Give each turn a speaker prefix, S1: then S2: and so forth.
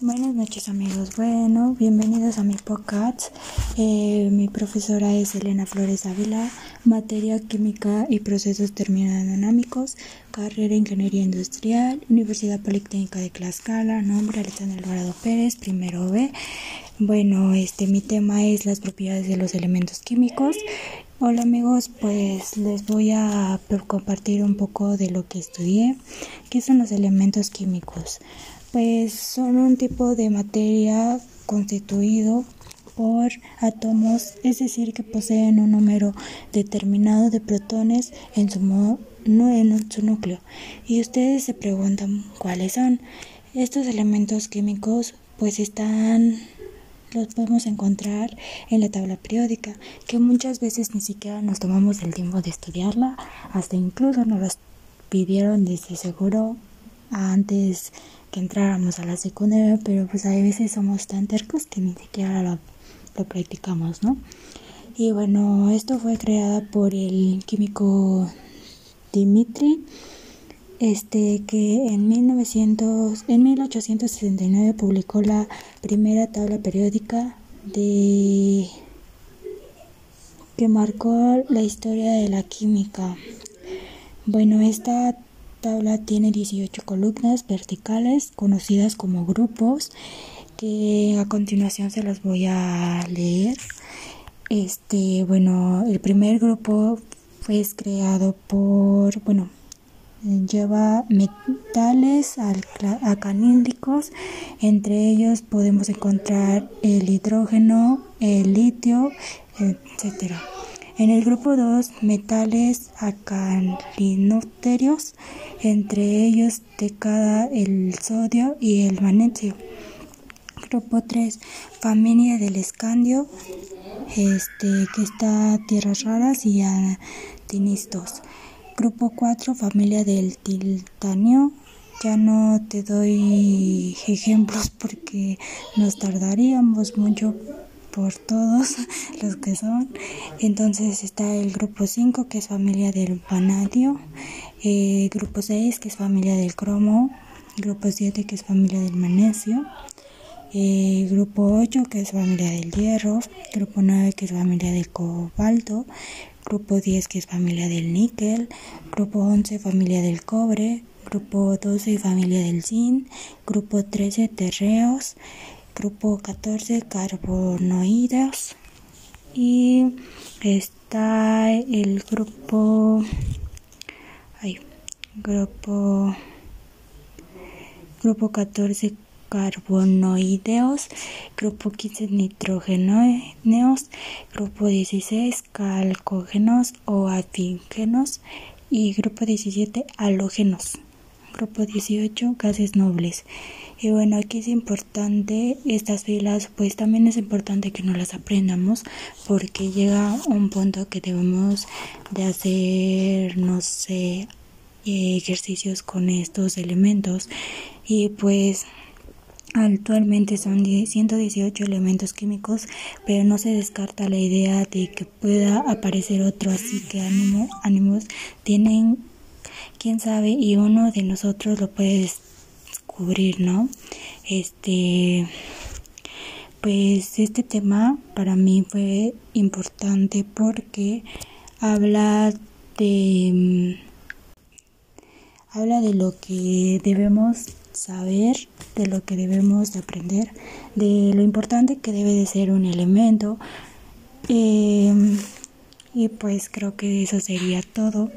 S1: Buenas noches amigos, bueno, bienvenidos a mi podcast. Eh, mi profesora es Elena Flores Ávila, materia química y procesos termodinámicos, carrera ingeniería industrial, Universidad Politécnica de Tlaxcala, nombre Alexander Alvarado Pérez, primero B. Bueno, este mi tema es las propiedades de los elementos químicos. Hola amigos, pues les voy a compartir un poco de lo que estudié. ¿Qué son los elementos químicos? Pues son un tipo de materia constituido por átomos, es decir, que poseen un número determinado de protones en su, en su núcleo. Y ustedes se preguntan cuáles son. Estos elementos químicos pues están los podemos encontrar en la tabla periódica, que muchas veces ni siquiera nos tomamos el tiempo de estudiarla, hasta incluso nos las pidieron desde seguro antes que entráramos a la secundaria, pero pues a veces somos tan tercos que ni siquiera lo, practicamos, ¿no? Y bueno, esto fue creada por el químico Dimitri, este que en 1900, en 1869 publicó la primera tabla periódica de que marcó la historia de la química. Bueno, esta tabla tiene 18 columnas verticales conocidas como grupos que a continuación se las voy a leer. Este, bueno, el primer grupo fue creado por, bueno, lleva metales alcanílicos, entre ellos podemos encontrar el hidrógeno, el litio, etcétera. En el grupo 2, metales alcalinoterios, entre ellos cada el sodio y el magnesio. Grupo 3, familia del escandio, este, que está tierras raras y atinistos. Grupo 4, familia del titanio. Ya no te doy ejemplos porque nos tardaríamos mucho por todos los que son. Entonces está el grupo 5 que es familia del vanadio, eh, grupo 6 que es familia del cromo, grupo 7 que es familia del magnesio, eh, grupo 8 que es familia del hierro, grupo 9 que es familia del cobalto, grupo 10 que es familia del níquel, grupo 11 familia del cobre, grupo 12 familia del zinc, grupo 13 terreos, grupo 14 carbonoides y está el grupo ay, grupo grupo 14 carbonoideos, grupo 15 nitrógenos, grupo 16 calcógenos o afígenos y grupo 17 halógenos, grupo 18 gases nobles. Y bueno, aquí es importante estas filas, pues también es importante que no las aprendamos porque llega un punto que debemos de hacer, no sé, ejercicios con estos elementos y pues Actualmente son 118 elementos químicos, pero no se descarta la idea de que pueda aparecer otro, así que ánimo, ánimos tienen, quién sabe, y uno de nosotros lo puede cubrir, ¿no? Este, pues este tema para mí fue importante porque habla de mm, habla de lo que debemos saber, de lo que debemos aprender, de lo importante que debe de ser un elemento. Em, y pues creo que eso sería todo.